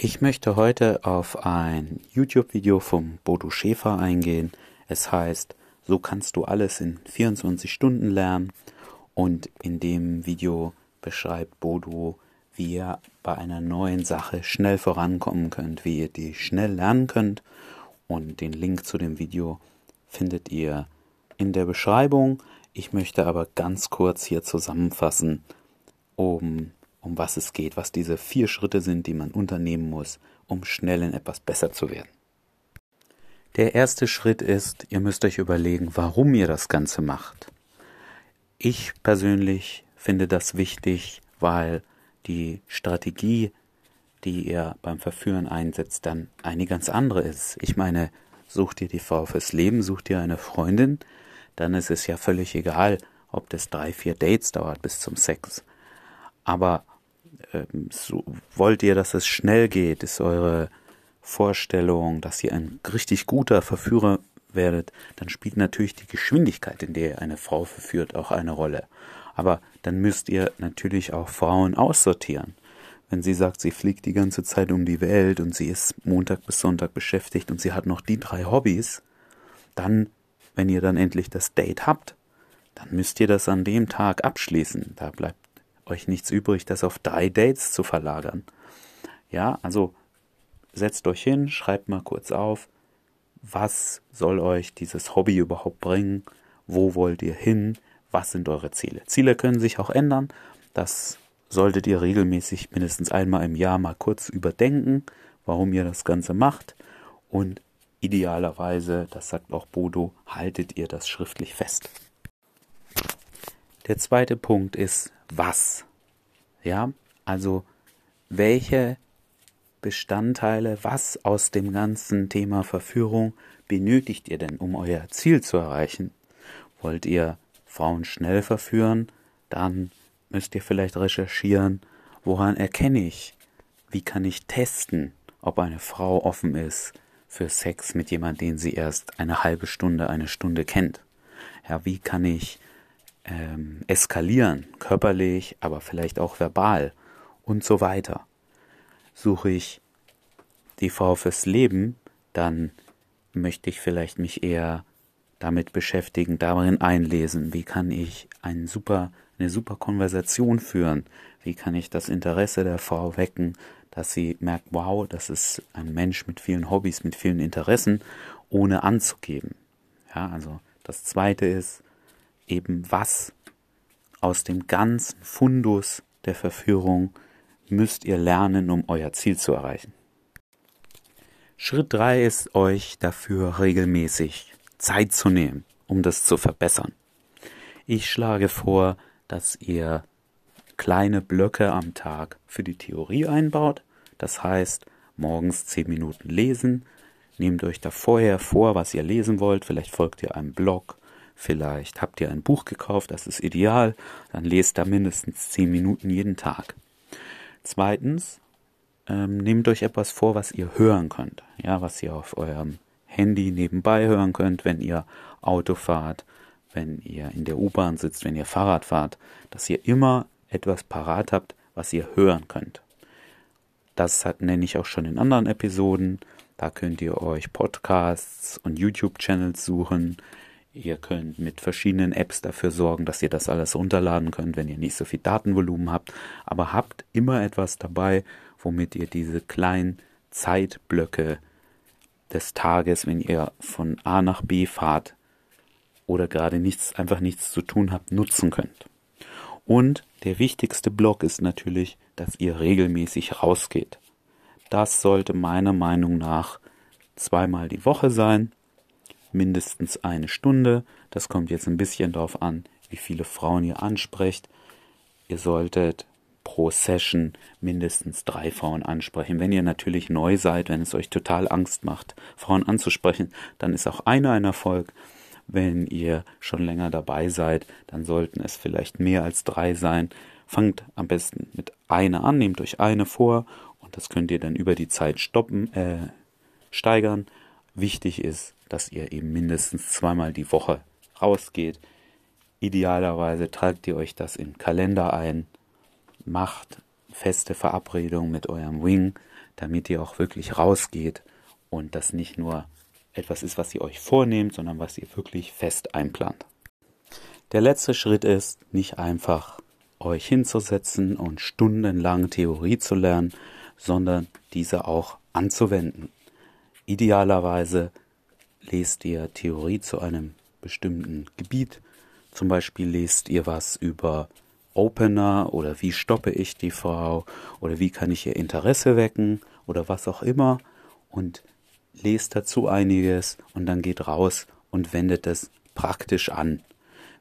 Ich möchte heute auf ein YouTube-Video vom Bodo Schäfer eingehen. Es heißt, so kannst du alles in 24 Stunden lernen. Und in dem Video beschreibt Bodo, wie ihr bei einer neuen Sache schnell vorankommen könnt, wie ihr die schnell lernen könnt. Und den Link zu dem Video findet ihr in der Beschreibung. Ich möchte aber ganz kurz hier zusammenfassen, um um was es geht, was diese vier Schritte sind, die man unternehmen muss, um schnell in etwas besser zu werden. Der erste Schritt ist, ihr müsst euch überlegen, warum ihr das Ganze macht. Ich persönlich finde das wichtig, weil die Strategie, die ihr beim Verführen einsetzt, dann eine ganz andere ist. Ich meine, sucht ihr die Frau fürs Leben, sucht ihr eine Freundin, dann ist es ja völlig egal, ob das drei, vier Dates dauert bis zum Sex. Aber ähm, so, wollt ihr, dass es schnell geht? Ist eure Vorstellung, dass ihr ein richtig guter Verführer werdet, dann spielt natürlich die Geschwindigkeit, in der ihr eine Frau verführt, auch eine Rolle. Aber dann müsst ihr natürlich auch Frauen aussortieren. Wenn sie sagt, sie fliegt die ganze Zeit um die Welt und sie ist Montag bis Sonntag beschäftigt und sie hat noch die drei Hobbys, dann, wenn ihr dann endlich das Date habt, dann müsst ihr das an dem Tag abschließen. Da bleibt euch nichts übrig, das auf drei Dates zu verlagern. Ja, also setzt euch hin, schreibt mal kurz auf, was soll euch dieses Hobby überhaupt bringen, wo wollt ihr hin, was sind eure Ziele. Ziele können sich auch ändern, das solltet ihr regelmäßig mindestens einmal im Jahr mal kurz überdenken, warum ihr das Ganze macht und idealerweise, das sagt auch Bodo, haltet ihr das schriftlich fest. Der zweite Punkt ist, was? Ja, also welche Bestandteile, was aus dem ganzen Thema Verführung benötigt ihr denn, um euer Ziel zu erreichen? Wollt ihr Frauen schnell verführen? Dann müsst ihr vielleicht recherchieren, woran erkenne ich, wie kann ich testen, ob eine Frau offen ist für Sex mit jemandem, den sie erst eine halbe Stunde, eine Stunde kennt. Ja, wie kann ich ähm, eskalieren, körperlich, aber vielleicht auch verbal und so weiter. Suche ich die Frau fürs Leben, dann möchte ich vielleicht mich eher damit beschäftigen, darin einlesen, wie kann ich einen super, eine super Konversation führen, wie kann ich das Interesse der Frau wecken, dass sie merkt, wow, das ist ein Mensch mit vielen Hobbys, mit vielen Interessen, ohne anzugeben. Ja, also das zweite ist, eben was aus dem ganzen Fundus der Verführung müsst ihr lernen, um euer Ziel zu erreichen. Schritt drei ist euch dafür regelmäßig Zeit zu nehmen, um das zu verbessern. Ich schlage vor, dass ihr kleine Blöcke am Tag für die Theorie einbaut. Das heißt, morgens zehn Minuten lesen. Nehmt euch da vorher vor, was ihr lesen wollt. Vielleicht folgt ihr einem Blog Vielleicht habt ihr ein Buch gekauft, das ist ideal, dann lest da mindestens zehn Minuten jeden Tag. Zweitens, ähm, nehmt euch etwas vor, was ihr hören könnt. Ja, was ihr auf eurem Handy nebenbei hören könnt, wenn ihr Auto fahrt, wenn ihr in der U-Bahn sitzt, wenn ihr Fahrrad fahrt, dass ihr immer etwas parat habt, was ihr hören könnt. Das hat, nenne ich auch schon in anderen Episoden. Da könnt ihr euch Podcasts und YouTube-Channels suchen, Ihr könnt mit verschiedenen Apps dafür sorgen, dass ihr das alles runterladen könnt, wenn ihr nicht so viel Datenvolumen habt. Aber habt immer etwas dabei, womit ihr diese kleinen Zeitblöcke des Tages, wenn ihr von A nach B fahrt oder gerade nichts, einfach nichts zu tun habt, nutzen könnt. Und der wichtigste Block ist natürlich, dass ihr regelmäßig rausgeht. Das sollte meiner Meinung nach zweimal die Woche sein mindestens eine Stunde. Das kommt jetzt ein bisschen darauf an, wie viele Frauen ihr ansprecht. Ihr solltet pro Session mindestens drei Frauen ansprechen. Wenn ihr natürlich neu seid, wenn es euch total Angst macht, Frauen anzusprechen, dann ist auch einer ein Erfolg. Wenn ihr schon länger dabei seid, dann sollten es vielleicht mehr als drei sein. Fangt am besten mit einer an, nehmt euch eine vor und das könnt ihr dann über die Zeit stoppen, äh, steigern. Wichtig ist, dass ihr eben mindestens zweimal die Woche rausgeht. Idealerweise tragt ihr euch das im Kalender ein, macht feste Verabredungen mit eurem Wing, damit ihr auch wirklich rausgeht und das nicht nur etwas ist, was ihr euch vornehmt, sondern was ihr wirklich fest einplant. Der letzte Schritt ist, nicht einfach euch hinzusetzen und stundenlang Theorie zu lernen, sondern diese auch anzuwenden. Idealerweise lest ihr Theorie zu einem bestimmten Gebiet. Zum Beispiel lest ihr was über Opener oder wie stoppe ich die Frau oder wie kann ich ihr Interesse wecken oder was auch immer und lest dazu einiges und dann geht raus und wendet es praktisch an.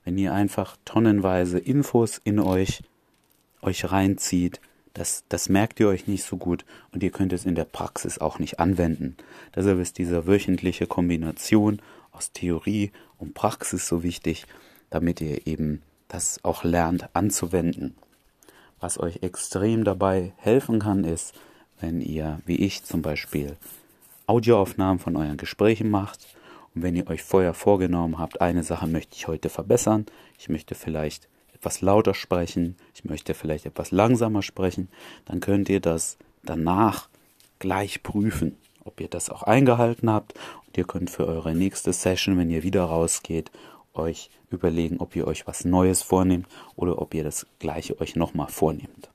Wenn ihr einfach tonnenweise Infos in euch euch reinzieht, das, das merkt ihr euch nicht so gut und ihr könnt es in der Praxis auch nicht anwenden. Deshalb ist diese wöchentliche Kombination aus Theorie und Praxis so wichtig, damit ihr eben das auch lernt anzuwenden. Was euch extrem dabei helfen kann, ist, wenn ihr, wie ich zum Beispiel, Audioaufnahmen von euren Gesprächen macht und wenn ihr euch vorher vorgenommen habt, eine Sache möchte ich heute verbessern, ich möchte vielleicht etwas lauter sprechen, ich möchte vielleicht etwas langsamer sprechen, dann könnt ihr das danach gleich prüfen, ob ihr das auch eingehalten habt. Und ihr könnt für eure nächste Session, wenn ihr wieder rausgeht, euch überlegen, ob ihr euch was Neues vornehmt oder ob ihr das gleiche euch nochmal vornehmt.